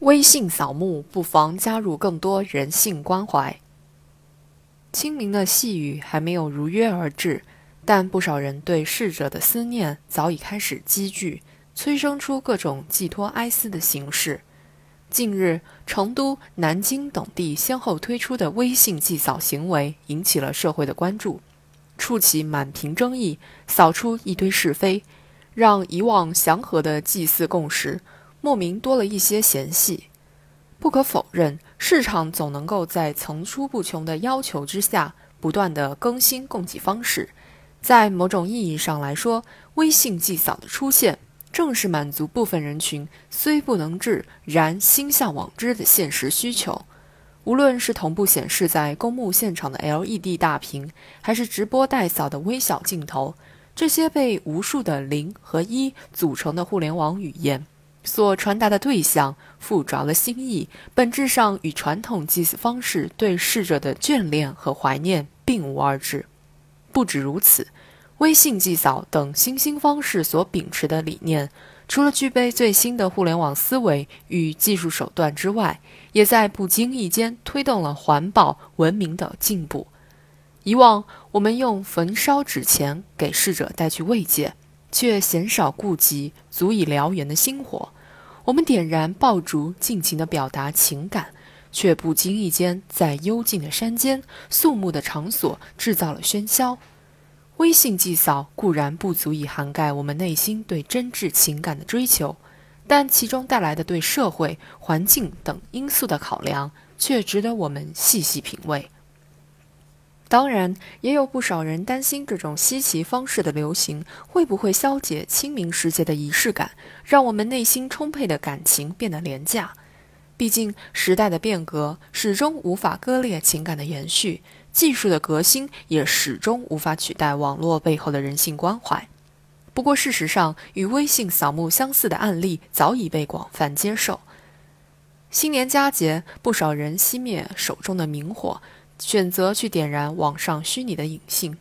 微信扫墓不妨加入更多人性关怀。清明的细雨还没有如约而至，但不少人对逝者的思念早已开始积聚，催生出各种寄托哀思的形式。近日，成都、南京等地先后推出的微信祭扫行为引起了社会的关注，触起满屏争议，扫出一堆是非，让以往祥和的祭祀共识。莫名多了一些嫌隙。不可否认，市场总能够在层出不穷的要求之下，不断的更新供给方式。在某种意义上来说，微信祭扫的出现，正是满足部分人群虽不能至，然心向往之的现实需求。无论是同步显示在公墓现场的 LED 大屏，还是直播代扫的微小镜头，这些被无数的零和一组成的互联网语言。所传达的对象附着了心意，本质上与传统祭祀方式对逝者的眷恋和怀念并无二致。不止如此，微信祭扫等新兴方式所秉持的理念，除了具备最新的互联网思维与技术手段之外，也在不经意间推动了环保文明的进步。以往我们用焚烧纸钱给逝者带去慰藉。却鲜少顾及足以燎原的星火。我们点燃爆竹，尽情地表达情感，却不经意间在幽静的山间、肃穆的场所制造了喧嚣。微信祭扫固然不足以涵盖我们内心对真挚情感的追求，但其中带来的对社会、环境等因素的考量，却值得我们细细品味。当然，也有不少人担心这种稀奇方式的流行会不会消解清明时节的仪式感，让我们内心充沛的感情变得廉价。毕竟，时代的变革始终无法割裂情感的延续，技术的革新也始终无法取代网络背后的人性关怀。不过，事实上，与微信扫墓相似的案例早已被广泛接受。新年佳节，不少人熄灭手中的明火。选择去点燃网上虚拟的隐性。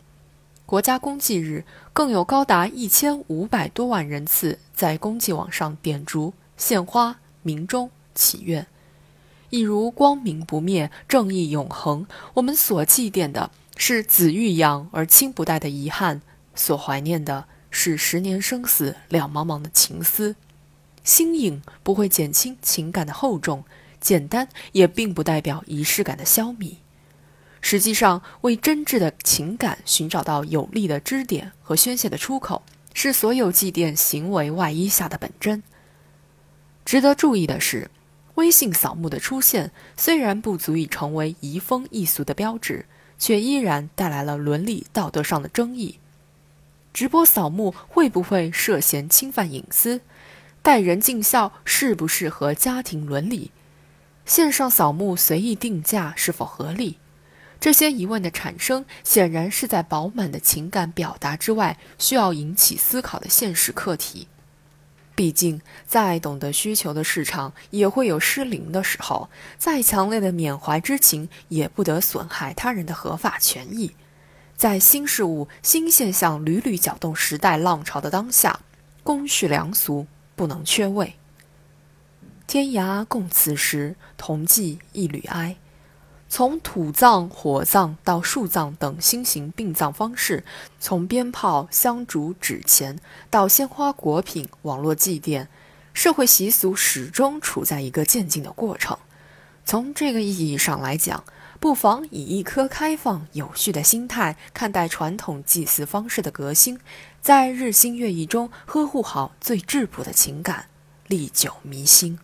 国家公祭日，更有高达一千五百多万人次在公祭网上点烛、献花、鸣钟、祈愿。一如光明不灭，正义永恒。我们所祭奠的是子欲养而亲不待的遗憾，所怀念的是十年生死两茫茫的情思。新颖不会减轻情感的厚重，简单也并不代表仪式感的消弭。实际上，为真挚的情感寻找到有力的支点和宣泄的出口，是所有祭奠行为外衣下的本真。值得注意的是，微信扫墓的出现虽然不足以成为移风易俗的标志，却依然带来了伦理道德上的争议。直播扫墓会不会涉嫌侵犯隐私？带人尽孝适不适合家庭伦理？线上扫墓随意定价是否合理？这些疑问的产生，显然是在饱满的情感表达之外，需要引起思考的现实课题。毕竟，再懂得需求的市场也会有失灵的时候；再强烈的缅怀之情，也不得损害他人的合法权益。在新事物、新现象屡屡搅动时代浪潮的当下，公序良俗不能缺位。天涯共此时，同寄一缕哀。从土葬、火葬到树葬等新型殡葬方式，从鞭炮、香烛、纸钱到鲜花、果品、网络祭奠，社会习俗始终处在一个渐进的过程。从这个意义上来讲，不妨以一颗开放、有序的心态看待传统祭祀方式的革新，在日新月异中呵护好最质朴的情感，历久弥新。